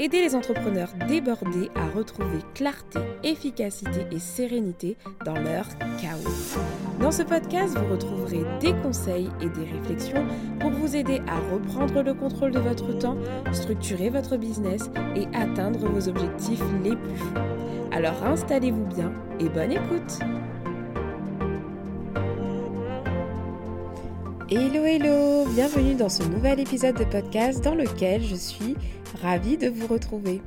Aider les entrepreneurs débordés à retrouver clarté, efficacité et sérénité dans leur chaos. Dans ce podcast, vous retrouverez des conseils et des réflexions pour vous aider à reprendre le contrôle de votre temps, structurer votre business et atteindre vos objectifs les plus fous. Alors installez-vous bien et bonne écoute Hello hello Bienvenue dans ce nouvel épisode de podcast dans lequel je suis ravie de vous retrouver.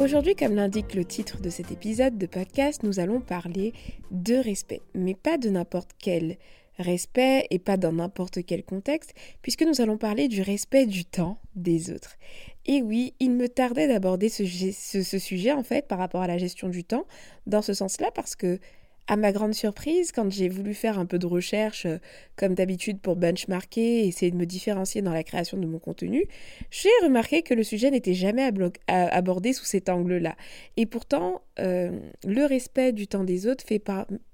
Aujourd'hui, comme l'indique le titre de cet épisode de podcast, nous allons parler de respect, mais pas de n'importe quel respect et pas dans n'importe quel contexte, puisque nous allons parler du respect du temps des autres. Et oui, il me tardait d'aborder ce, sujet en fait par rapport à la gestion du temps, dans ce sens-là, parce que à ma grande surprise, quand j'ai voulu faire un peu de recherche, euh, comme d'habitude pour benchmarker et essayer de me différencier dans la création de mon contenu, j'ai remarqué que le sujet n'était jamais abordé sous cet angle-là. Et pourtant, euh, le respect du temps des autres fait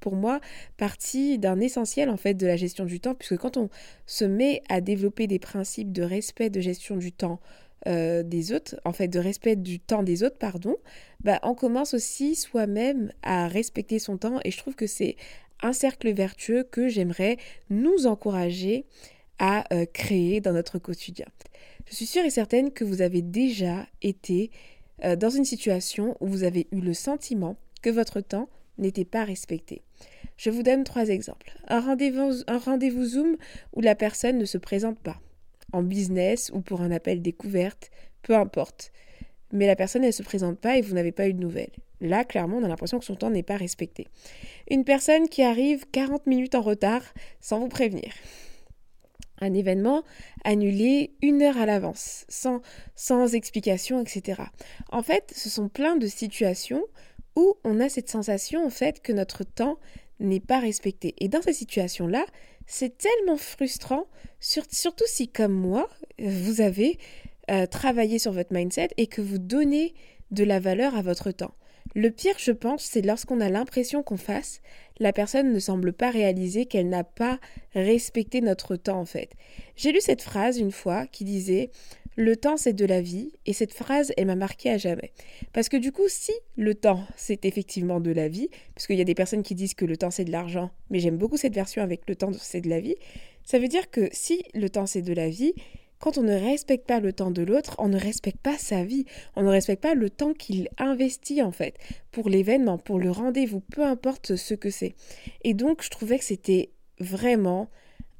pour moi partie d'un essentiel en fait de la gestion du temps, puisque quand on se met à développer des principes de respect de gestion du temps, euh, des autres, en fait de respect du temps des autres, pardon, bah, on commence aussi soi-même à respecter son temps et je trouve que c'est un cercle vertueux que j'aimerais nous encourager à euh, créer dans notre quotidien. Je suis sûre et certaine que vous avez déjà été euh, dans une situation où vous avez eu le sentiment que votre temps n'était pas respecté. Je vous donne trois exemples. Un rendez-vous, un rendez-vous Zoom où la personne ne se présente pas en business ou pour un appel découverte, peu importe. Mais la personne, elle se présente pas et vous n'avez pas eu de nouvelles. Là, clairement, on a l'impression que son temps n'est pas respecté. Une personne qui arrive 40 minutes en retard sans vous prévenir. Un événement annulé une heure à l'avance, sans, sans explication, etc. En fait, ce sont plein de situations où on a cette sensation, en fait, que notre temps n'est pas respecté. Et dans ces situations-là, c'est tellement frustrant, surtout si, comme moi, vous avez euh, travaillé sur votre mindset et que vous donnez de la valeur à votre temps. Le pire, je pense, c'est lorsqu'on a l'impression qu'on fasse, la personne ne semble pas réaliser qu'elle n'a pas respecté notre temps en fait. J'ai lu cette phrase une fois qui disait le temps, c'est de la vie, et cette phrase, elle m'a marqué à jamais. Parce que du coup, si le temps, c'est effectivement de la vie, parce qu'il y a des personnes qui disent que le temps, c'est de l'argent, mais j'aime beaucoup cette version avec le temps, c'est de la vie, ça veut dire que si le temps, c'est de la vie, quand on ne respecte pas le temps de l'autre, on ne respecte pas sa vie, on ne respecte pas le temps qu'il investit en fait pour l'événement, pour le rendez-vous, peu importe ce que c'est. Et donc, je trouvais que c'était vraiment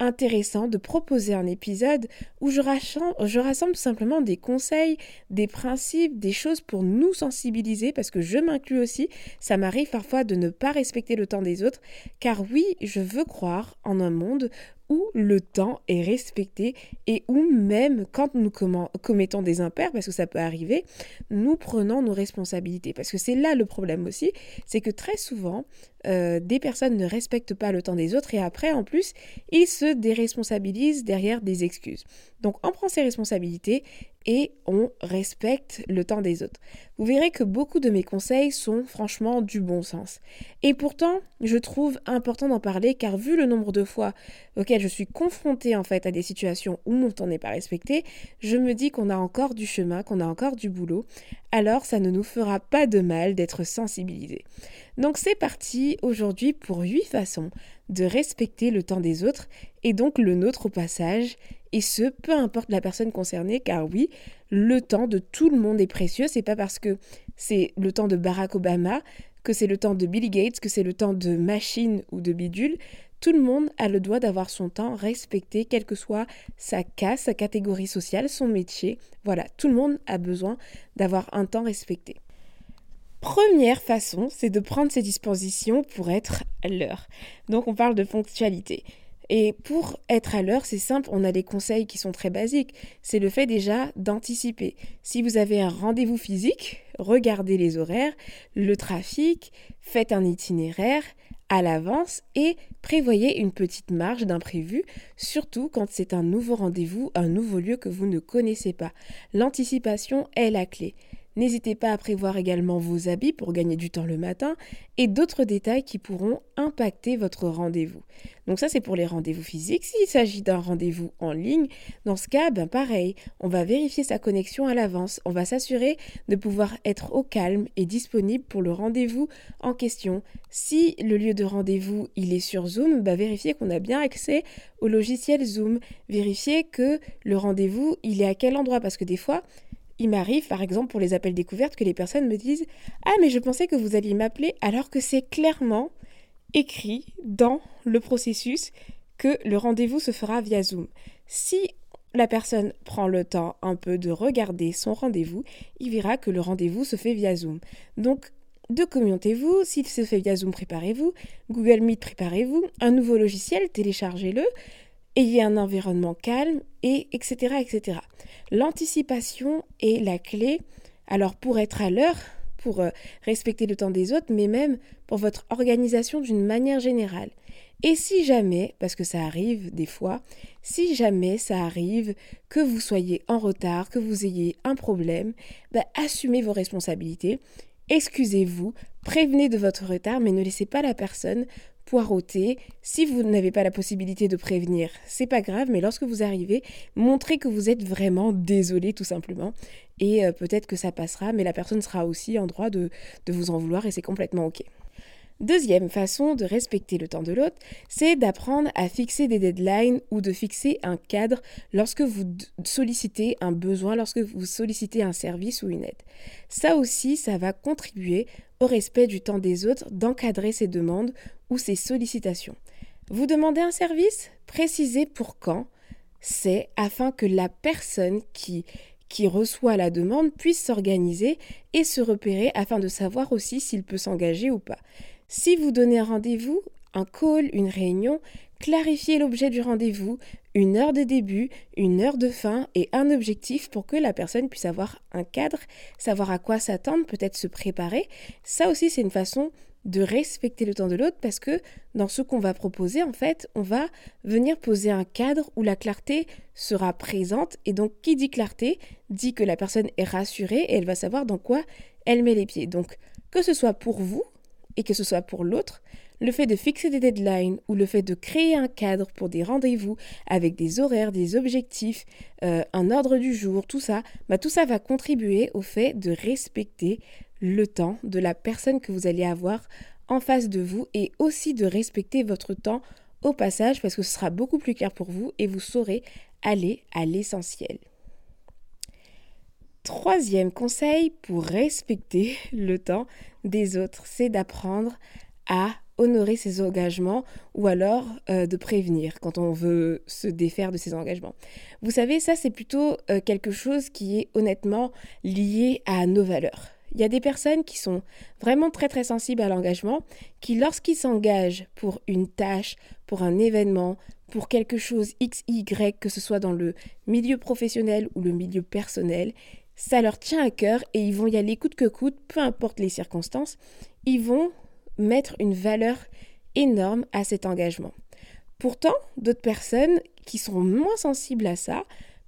intéressant de proposer un épisode où je rassemble, je rassemble simplement des conseils, des principes, des choses pour nous sensibiliser, parce que je m'inclus aussi, ça m'arrive parfois de ne pas respecter le temps des autres, car oui, je veux croire en un monde où le temps est respecté et où même quand nous commettons des impairs, parce que ça peut arriver, nous prenons nos responsabilités. Parce que c'est là le problème aussi, c'est que très souvent, euh, des personnes ne respectent pas le temps des autres et après, en plus, ils se déresponsabilisent derrière des excuses. Donc on prend ses responsabilités et on respecte le temps des autres. Vous verrez que beaucoup de mes conseils sont franchement du bon sens. Et pourtant, je trouve important d'en parler car vu le nombre de fois auxquelles je suis confrontée en fait à des situations où mon temps n'est pas respecté, je me dis qu'on a encore du chemin, qu'on a encore du boulot. Alors ça ne nous fera pas de mal d'être sensibilisés. Donc c'est parti aujourd'hui pour 8 façons de respecter le temps des autres et donc le nôtre au passage et ce, peu importe la personne concernée, car oui, le temps de tout le monde est précieux. C'est pas parce que c'est le temps de Barack Obama, que c'est le temps de Billy Gates, que c'est le temps de machine ou de bidule. Tout le monde a le droit d'avoir son temps respecté, quelle que soit sa casse, sa catégorie sociale, son métier. Voilà, tout le monde a besoin d'avoir un temps respecté. Première façon, c'est de prendre ses dispositions pour être l'heure. Donc on parle de ponctualité. Et pour être à l'heure, c'est simple, on a des conseils qui sont très basiques. C'est le fait déjà d'anticiper. Si vous avez un rendez-vous physique, regardez les horaires, le trafic, faites un itinéraire à l'avance et prévoyez une petite marge d'imprévu, surtout quand c'est un nouveau rendez-vous, un nouveau lieu que vous ne connaissez pas. L'anticipation est la clé. N'hésitez pas à prévoir également vos habits pour gagner du temps le matin et d'autres détails qui pourront impacter votre rendez-vous. Donc ça c'est pour les rendez-vous physiques. S'il s'agit d'un rendez-vous en ligne, dans ce cas, ben pareil, on va vérifier sa connexion à l'avance. On va s'assurer de pouvoir être au calme et disponible pour le rendez-vous en question. Si le lieu de rendez-vous il est sur Zoom, ben vérifiez qu'on a bien accès au logiciel Zoom. Vérifiez que le rendez-vous il est à quel endroit? Parce que des fois il m'arrive, par exemple, pour les appels découvertes, que les personnes me disent Ah, mais je pensais que vous alliez m'appeler, alors que c'est clairement écrit dans le processus que le rendez-vous se fera via Zoom. Si la personne prend le temps un peu de regarder son rendez-vous, il verra que le rendez-vous se fait via Zoom. Donc, documentez-vous, s'il se fait via Zoom, préparez-vous, Google Meet, préparez-vous, un nouveau logiciel, téléchargez-le, ayez un environnement calme, et etc. etc. L'anticipation est la clé, alors pour être à l'heure, pour euh, respecter le temps des autres, mais même pour votre organisation d'une manière générale. Et si jamais, parce que ça arrive des fois, si jamais ça arrive que vous soyez en retard, que vous ayez un problème, bah, assumez vos responsabilités, excusez-vous, prévenez de votre retard, mais ne laissez pas la personne poireauter. Si vous n'avez pas la possibilité de prévenir, c'est pas grave, mais lorsque vous arrivez, montrez que vous êtes vraiment désolé tout simplement. Et euh, peut-être que ça passera, mais la personne sera aussi en droit de, de vous en vouloir et c'est complètement ok. Deuxième façon de respecter le temps de l'autre, c'est d'apprendre à fixer des deadlines ou de fixer un cadre lorsque vous sollicitez un besoin, lorsque vous sollicitez un service ou une aide. Ça aussi, ça va contribuer respect du temps des autres d'encadrer ces demandes ou ces sollicitations. Vous demandez un service? Précisez pour quand c'est afin que la personne qui qui reçoit la demande puisse s'organiser et se repérer afin de savoir aussi s'il peut s'engager ou pas. Si vous donnez un rendez-vous, un call, une réunion, clarifiez l'objet du rendez-vous, une heure de début, une heure de fin et un objectif pour que la personne puisse avoir un cadre, savoir à quoi s'attendre, peut-être se préparer. Ça aussi, c'est une façon de respecter le temps de l'autre parce que dans ce qu'on va proposer, en fait, on va venir poser un cadre où la clarté sera présente. Et donc, qui dit clarté dit que la personne est rassurée et elle va savoir dans quoi elle met les pieds. Donc, que ce soit pour vous, et que ce soit pour l'autre, le fait de fixer des deadlines ou le fait de créer un cadre pour des rendez-vous avec des horaires, des objectifs, euh, un ordre du jour, tout ça, bah, tout ça va contribuer au fait de respecter le temps de la personne que vous allez avoir en face de vous et aussi de respecter votre temps au passage parce que ce sera beaucoup plus clair pour vous et vous saurez aller à l'essentiel. Troisième conseil pour respecter le temps des autres, c'est d'apprendre à honorer ses engagements ou alors euh, de prévenir quand on veut se défaire de ses engagements. Vous savez, ça c'est plutôt euh, quelque chose qui est honnêtement lié à nos valeurs. Il y a des personnes qui sont vraiment très très sensibles à l'engagement, qui lorsqu'ils s'engagent pour une tâche, pour un événement, pour quelque chose X, Y, que ce soit dans le milieu professionnel ou le milieu personnel, ça leur tient à cœur et ils vont y aller coûte que coûte, peu importe les circonstances, ils vont mettre une valeur énorme à cet engagement. Pourtant, d'autres personnes qui sont moins sensibles à ça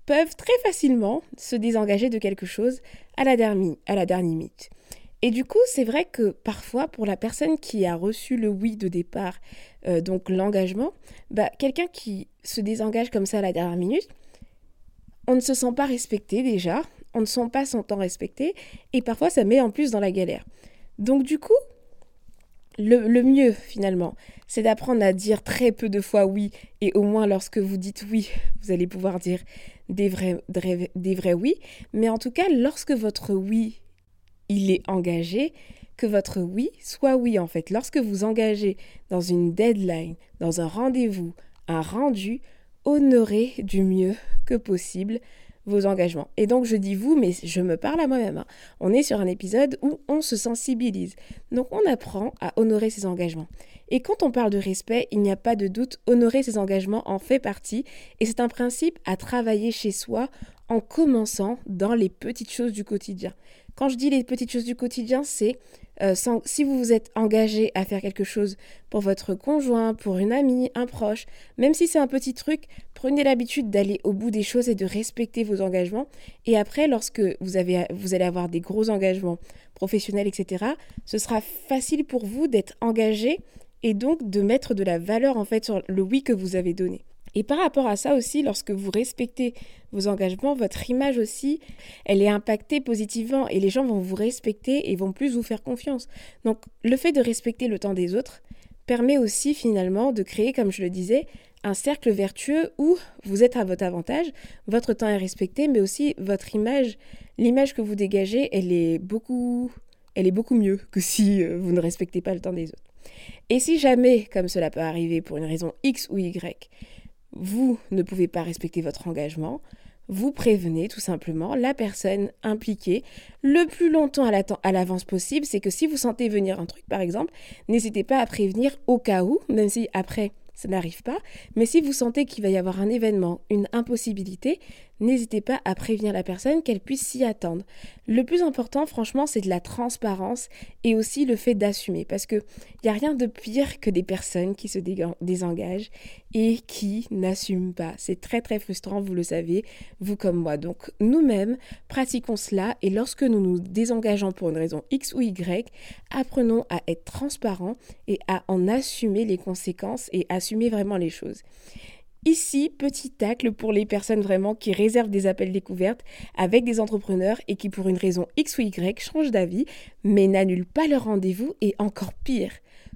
peuvent très facilement se désengager de quelque chose à la dernière, à la dernière minute. Et du coup, c'est vrai que parfois, pour la personne qui a reçu le oui de départ, euh, donc l'engagement, bah, quelqu'un qui se désengage comme ça à la dernière minute, on ne se sent pas respecté déjà, on ne sent pas son temps respecté et parfois ça met en plus dans la galère. Donc du coup, le, mieux finalement, c'est d'apprendre à dire très peu de fois oui et au moins lorsque vous dites oui, vous allez pouvoir dire des vrais, des vrais oui. Mais en tout cas, lorsque votre oui, il est engagé, que votre oui soit oui en fait. Lorsque vous engagez dans une deadline, dans un rendez-vous, un rendu, honorez du mieux que possible vos engagements. Et donc je dis vous, mais je me parle à moi-même. Hein. On est sur un épisode où on se sensibilise. Donc on apprend à honorer ses engagements. Et quand on parle de respect, il n'y a pas de doute, honorer ses engagements en fait partie. Et c'est un principe à travailler chez soi en commençant dans les petites choses du quotidien. Quand je dis les petites choses du quotidien, c'est euh, si vous vous êtes engagé à faire quelque chose pour votre conjoint, pour une amie, un proche, même si c'est un petit truc, prenez l'habitude d'aller au bout des choses et de respecter vos engagements. Et après, lorsque vous, avez, vous allez avoir des gros engagements professionnels, etc., ce sera facile pour vous d'être engagé et donc de mettre de la valeur en fait sur le oui que vous avez donné. Et par rapport à ça aussi, lorsque vous respectez vos engagements, votre image aussi, elle est impactée positivement et les gens vont vous respecter et vont plus vous faire confiance. Donc le fait de respecter le temps des autres permet aussi finalement de créer, comme je le disais, un cercle vertueux où vous êtes à votre avantage, votre temps est respecté, mais aussi votre image, l'image que vous dégagez, elle est beaucoup, elle est beaucoup mieux que si euh, vous ne respectez pas le temps des autres. Et si jamais, comme cela peut arriver pour une raison X ou Y, vous ne pouvez pas respecter votre engagement, vous prévenez tout simplement la personne impliquée le plus longtemps à l'avance possible. C'est que si vous sentez venir un truc, par exemple, n'hésitez pas à prévenir au cas où, même si après ça n'arrive pas. Mais si vous sentez qu'il va y avoir un événement, une impossibilité, n'hésitez pas à prévenir la personne qu'elle puisse s'y attendre. Le plus important, franchement, c'est de la transparence et aussi le fait d'assumer. Parce qu'il n'y a rien de pire que des personnes qui se désengagent et qui n'assument pas. C'est très très frustrant, vous le savez, vous comme moi. Donc nous-mêmes, pratiquons cela et lorsque nous nous désengageons pour une raison X ou Y, apprenons à être transparents et à en assumer les conséquences et assumer vraiment les choses. Ici, petit tacle pour les personnes vraiment qui réservent des appels découvertes avec des entrepreneurs et qui pour une raison X ou Y changent d'avis mais n'annulent pas leur rendez-vous et encore pire,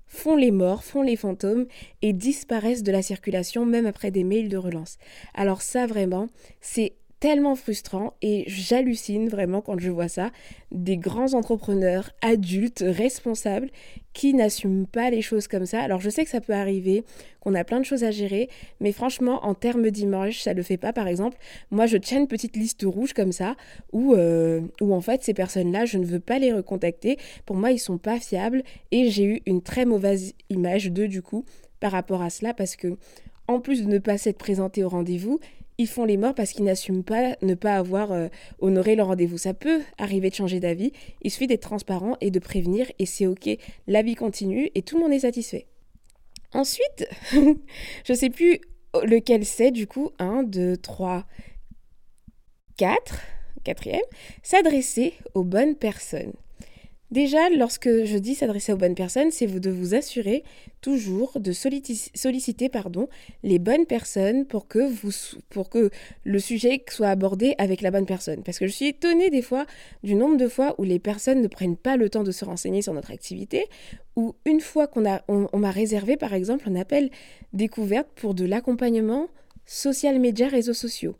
font les morts, font les fantômes et disparaissent de la circulation même après des mails de relance. Alors ça vraiment, c'est tellement frustrant et j'hallucine vraiment quand je vois ça. Des grands entrepreneurs adultes, responsables, qui n'assument pas les choses comme ça. Alors je sais que ça peut arriver, qu'on a plein de choses à gérer, mais franchement, en termes d'image, ça le fait pas. Par exemple, moi je tiens une petite liste rouge comme ça, où, euh, en fait ces personnes-là, je ne veux pas les recontacter. Pour moi, ils sont pas fiables et j'ai eu une très mauvaise image d'eux du coup par rapport à cela parce que en plus de ne pas s'être présenté au rendez-vous, ils font les morts parce qu'ils n'assument pas ne pas avoir euh, honoré leur rendez-vous. Ça peut arriver de changer d'avis. Il suffit d'être transparent et de prévenir et c'est ok. La vie continue et tout le monde est satisfait. Ensuite, je sais plus lequel c'est du coup. 1, 2, 3, 4. Quatrième, s'adresser aux bonnes personnes. Déjà, lorsque je dis s'adresser aux bonnes personnes, c'est de vous assurer toujours de solliciter pardon, les bonnes personnes pour que, le sujet soit abordé avec la bonne personne. Parce que je suis étonnée des fois du nombre de fois où les personnes ne prennent pas le temps de se renseigner sur notre activité, ou une fois qu'on m'a réservé par exemple un appel découverte pour de l'accompagnement social média réseaux sociaux.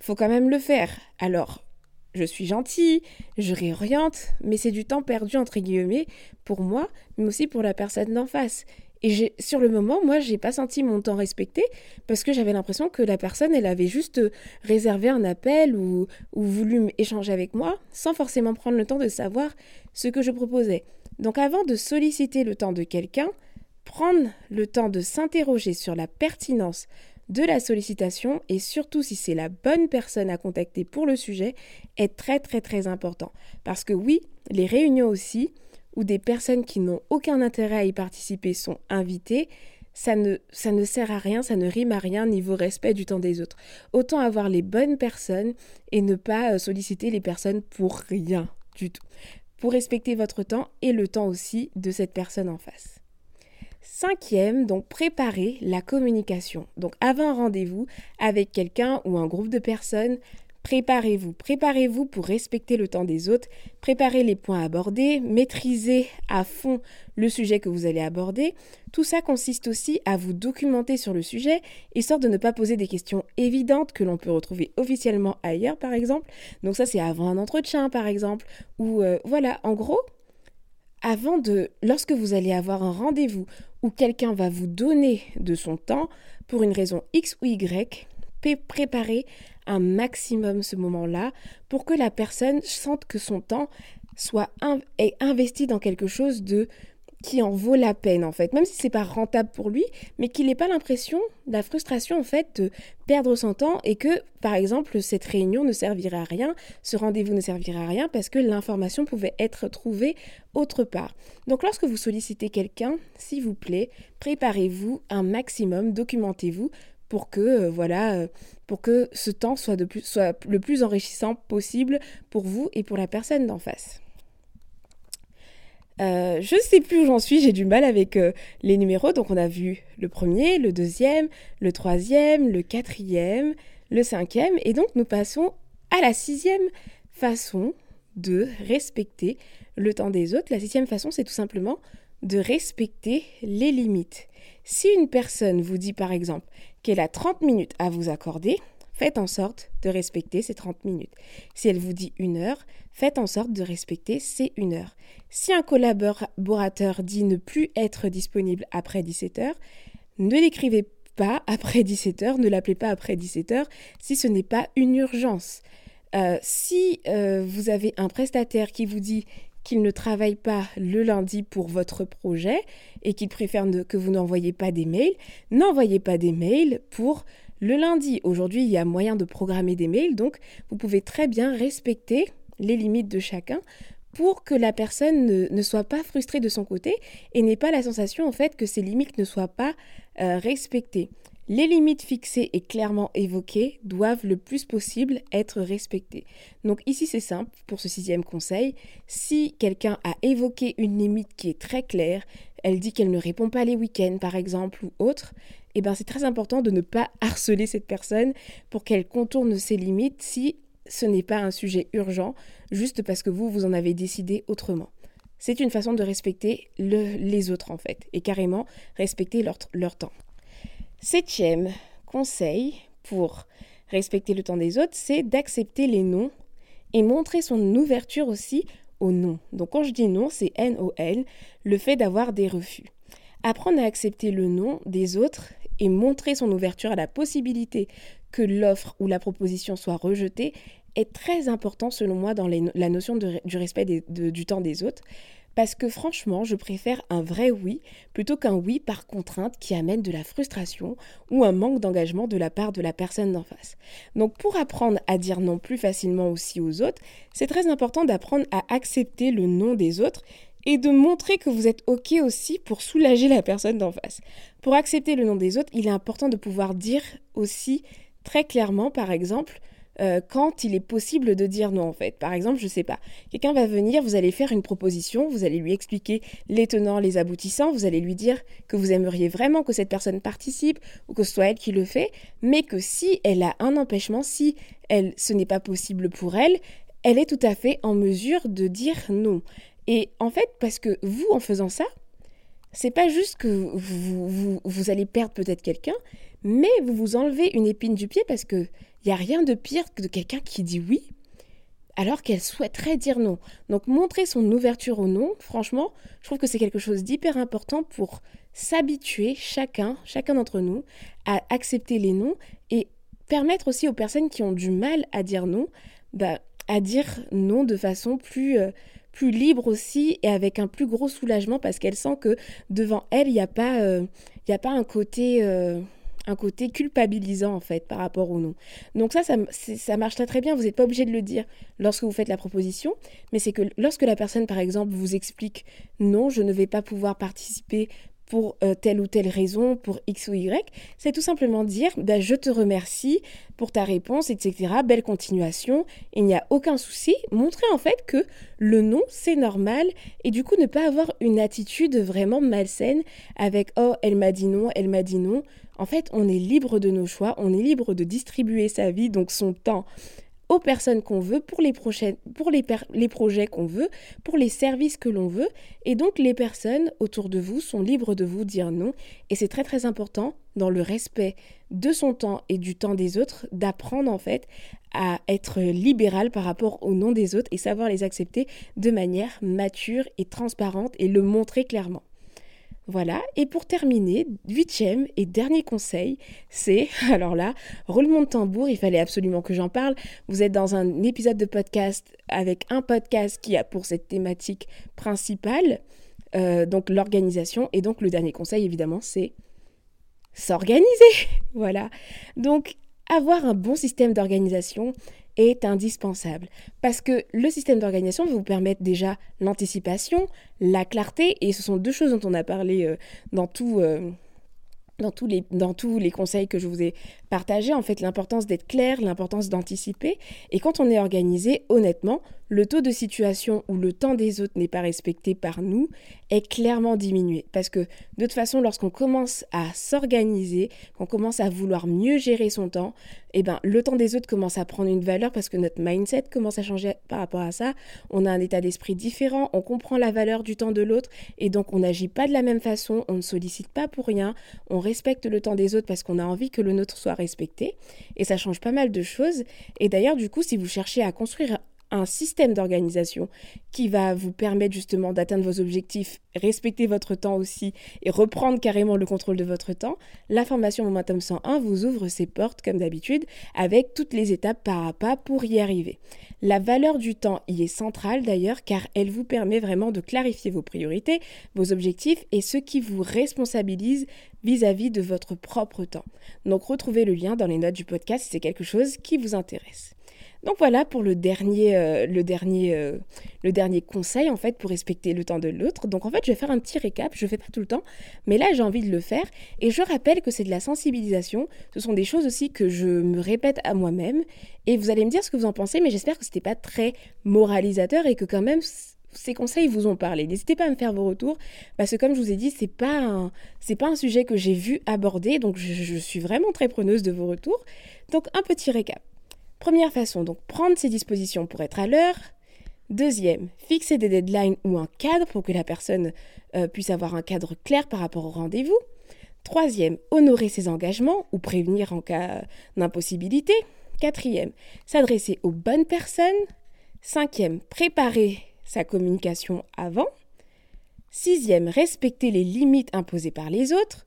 Faut quand même le faire. Alors, je suis gentille, je réoriente, mais c'est du temps perdu entre guillemets pour moi, mais aussi pour la personne d'en face. Et sur le moment, moi, j'ai pas senti mon temps respecté parce que j'avais l'impression que la personne, elle avait juste réservé un appel ou, ou voulu échanger avec moi sans forcément prendre le temps de savoir ce que je proposais. Donc avant de solliciter le temps de quelqu'un, prendre le temps de s'interroger sur la pertinence de la sollicitation et surtout si c'est la bonne personne à contacter pour le sujet est très très très important. Parce que oui, les réunions aussi, où des personnes qui n'ont aucun intérêt à y participer sont invitées, ça ne, ça ne sert à rien, ça ne rime à rien niveau respect du temps des autres. Autant avoir les bonnes personnes et ne pas euh, solliciter les personnes pour rien du tout. Pour respecter votre temps et le temps aussi de cette personne en face. Cinquième, donc préparer la communication. Donc avant un rendez-vous avec quelqu'un ou un groupe de personnes, préparez-vous. Préparez-vous pour respecter le temps des autres, préparez les points abordés, maîtrisez à fond le sujet que vous allez aborder. Tout ça consiste aussi à vous documenter sur le sujet, histoire de ne pas poser des questions évidentes que l'on peut retrouver officiellement ailleurs, par exemple. Donc ça, c'est avant un entretien, par exemple. Ou euh, voilà, en gros, avant de, lorsque vous allez avoir un rendez-vous où quelqu'un va vous donner de son temps pour une raison X ou Y, préparez un maximum ce moment-là pour que la personne sente que son temps soit investi dans quelque chose de qui en vaut la peine en fait, même si c'est pas rentable pour lui, mais qu'il n'ait pas l'impression, la frustration en fait de perdre son temps et que par exemple cette réunion ne servirait à rien, ce rendez-vous ne servirait à rien parce que l'information pouvait être trouvée autre part. Donc lorsque vous sollicitez quelqu'un, s'il vous plaît, préparez-vous un maximum, documentez-vous pour que euh, voilà euh, pour que ce temps soit, le plus enrichissant possible pour vous et pour la personne d'en face. Euh, je ne sais plus où j'en suis, j'ai du mal avec euh, les numéros. Donc on a vu le premier, le deuxième, le troisième, le quatrième, le cinquième. Et donc nous passons à la sixième façon de respecter le temps des autres. La sixième façon, c'est tout simplement de respecter les limites. Si une personne vous dit par exemple qu'elle a 30 minutes à vous accorder, faites en sorte de respecter ces 30 minutes. Si elle vous dit une heure, faites en sorte de respecter ces une heure. Si un collaborateur dit ne plus être disponible après 17 heures, ne l'écrivez pas après 17 heures, ne l'appelez pas après 17 heures si ce n'est pas une urgence. Euh, si euh, vous avez un prestataire qui vous dit qu'il ne travaille pas le lundi pour votre projet et qu'il préfère que vous n'envoyez pas des mails, n'envoyez pas des mails pour le lundi. Aujourd'hui, il y a moyen de programmer des mails, donc vous pouvez très bien respecter les limites de chacun pour que la personne ne, soit pas frustrée de son côté et n'ait pas la sensation en fait que ces limites ne soient pas euh, respectées. Les limites fixées et clairement évoquées doivent le plus possible être respectées. Donc ici c'est simple pour ce sixième conseil. Si quelqu'un a évoqué une limite qui est très claire, elle dit qu'elle ne répond pas les week-ends par exemple ou autre, eh ben c'est très important de ne pas harceler cette personne pour qu'elle contourne ses limites si ce n'est pas un sujet urgent, juste parce que vous, vous en avez décidé autrement. C'est une façon de respecter les autres en fait, et carrément respecter leur temps. Septième conseil pour respecter le temps des autres, c'est d'accepter les noms et montrer son ouverture aussi aux noms. Donc quand je dis non, c'est N-O-L, le fait d'avoir des refus. Apprendre à accepter le nom des autres et montrer son ouverture à la possibilité que l'offre ou la proposition soit rejetée est très important selon moi dans la notion du respect du temps des autres. Parce que franchement, je préfère un vrai oui plutôt qu'un oui par contrainte qui amène de la frustration ou un manque d'engagement de la part de la personne d'en face. Donc pour apprendre à dire non plus facilement aussi aux autres, c'est très important d'apprendre à accepter le non des autres et de montrer que vous êtes OK aussi pour soulager la personne d'en face. Pour accepter le nom des autres, il est important de pouvoir dire aussi très clairement, par exemple, euh, quand il est possible de dire non en fait. Par exemple, je sais pas, quelqu'un va venir, vous allez faire une proposition, vous allez lui expliquer les tenants, les aboutissants, vous allez lui dire que vous aimeriez vraiment que cette personne participe ou que ce soit elle qui le fait, mais que si elle a un empêchement, si elle ce n'est pas possible pour elle, elle est tout à fait en mesure de dire non. Et en fait, parce que vous en faisant ça, c'est pas juste que vous, allez perdre peut-être quelqu'un, mais vous vous enlevez une épine du pied parce que il n'y a rien de pire que de quelqu'un qui dit oui alors qu'elle souhaiterait dire non. Donc montrer son ouverture au non, franchement, je trouve que c'est quelque chose d'hyper important pour s'habituer chacun, chacun d'entre nous, à accepter les noms et permettre aussi aux personnes qui ont du mal à dire non, bah, à dire non de façon plus, euh, plus libre aussi et avec un plus gros soulagement parce qu'elle sent que devant elle, il n'y a, pas, euh, a pas un côté... Euh, un côté culpabilisant en fait par rapport au nom. Donc ça, ça, ça marche très très bien, vous n'êtes pas obligé de le dire lorsque vous faites la proposition, mais c'est que lorsque la personne par exemple vous explique non, je ne vais pas pouvoir participer pour euh, telle ou telle raison, pour X ou Y, c'est tout simplement dire bah, je te remercie pour ta réponse, etc. Belle continuation, il n'y a aucun souci. Montrer en fait que le non, c'est normal et du coup ne pas avoir une attitude vraiment malsaine avec oh, elle m'a dit non, elle m'a dit non. En fait, on est libre de nos choix, on est libre de distribuer sa vie, donc son temps aux personnes qu'on veut, pour les, prochaines, les projets qu'on veut, pour les services que l'on veut. Et donc les personnes autour de vous sont libres de vous dire non. Et c'est très très important dans le respect de son temps et du temps des autres d'apprendre en fait à être libéral par rapport au nom des autres et savoir les accepter de manière mature et transparente et le montrer clairement. Voilà, et pour terminer, huitième et dernier conseil, c'est, alors là, roulement de tambour, il fallait absolument que j'en parle. Vous êtes dans un épisode de podcast avec un podcast qui a pour cette thématique principale euh, donc l'organisation. Et donc le dernier conseil, évidemment, c'est s'organiser. voilà. Donc avoir un bon système d'organisation est indispensable parce que le système d'organisation va vous permettre déjà l'anticipation, la clarté, et ce sont deux choses dont on a parlé euh, dans. Euh, dans tous, les, dans tous les conseils que je vous ai partagés, en fait, l'importance d'être clair, l'importance d'anticiper. Et quand on est organisé, honnêtement, le taux de situation où le temps des autres n'est pas respecté par nous est clairement diminué. Parce que de toute façon, lorsqu'on commence à s'organiser, qu'on commence à vouloir mieux gérer son temps, eh ben, le temps des autres commence à prendre une valeur parce que notre mindset commence à changer par rapport à ça. On a un état d'esprit différent, on comprend la valeur du temps de l'autre et donc on n'agit pas de la même façon, on ne sollicite pas pour rien, on respecte le temps des autres parce qu'on a envie que le nôtre soit respecté et ça change pas mal de choses. Et d'ailleurs, du coup, si vous cherchez à construire un système d'organisation qui va vous permettre justement d'atteindre vos objectifs, respecter votre temps aussi et reprendre carrément le contrôle de votre temps, la formation Momentum 101 vous ouvre ses portes comme d'habitude avec toutes les étapes pas à pas pour y arriver. La valeur du temps y est centrale d'ailleurs car elle vous permet vraiment de clarifier vos priorités, vos objectifs et ce qui vous responsabilise vis-à-vis -vis de votre propre temps. Donc retrouvez le lien dans les notes du podcast si c'est quelque chose qui vous intéresse. Donc voilà pour le dernier, euh, le, dernier, euh, le dernier conseil en fait pour respecter le temps de l'autre. Donc en fait je vais faire un petit récap, je ne fais pas tout le temps, mais là j'ai envie de le faire et je rappelle que c'est de la sensibilisation. Ce sont des choses aussi que je me répète à moi-même et vous allez me dire ce que vous en pensez, mais j'espère que ce n'était pas très moralisateur et que quand même ces conseils vous ont parlé. N'hésitez pas à me faire vos retours parce que comme je vous ai dit, c'est pas c'est pas un sujet que j'ai vu aborder, donc je suis vraiment très preneuse de vos retours. Donc un petit récap. Première façon, donc prendre ses dispositions pour être à l'heure. Deuxième, fixer des deadlines ou un cadre pour que la personne euh, puisse avoir un cadre clair par rapport au rendez-vous. Troisième, honorer ses engagements ou prévenir en cas d'impossibilité. Quatrième, s'adresser aux bonnes personnes. Cinquième, préparer sa communication avant. Sixième, respecter les limites imposées par les autres.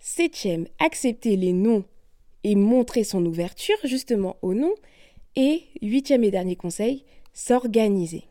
Septième, accepter les noms et montrer son ouverture justement au nom. Et huitième et dernier conseil, s'organiser.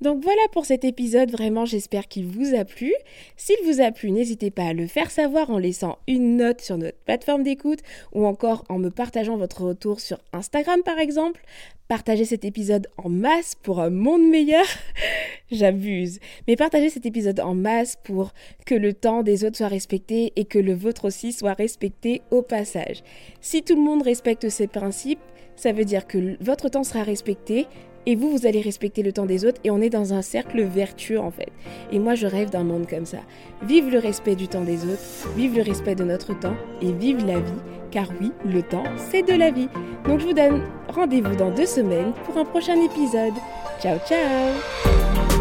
Donc voilà pour cet épisode, vraiment j'espère qu'il vous a plu. S'il vous a plu, n'hésitez pas à le faire savoir en laissant une note sur notre plateforme d'écoute ou encore en me partageant votre retour sur Instagram par exemple. Partagez cet épisode en masse pour un monde meilleur. J'abuse. Mais partagez cet épisode en masse pour que le temps des autres soit respecté et que le vôtre aussi soit respecté au passage. Si tout le monde respecte ces principes, ça veut dire que votre temps sera respecté, et vous, vous allez respecter le temps des autres et on est dans un cercle vertueux en fait. Et moi, je rêve d'un monde comme ça. Vive le respect du temps des autres, vive le respect de notre temps et vive la vie. Car oui, le temps, c'est de la vie. Donc je vous donne rendez-vous dans deux semaines pour un prochain épisode. Ciao ciao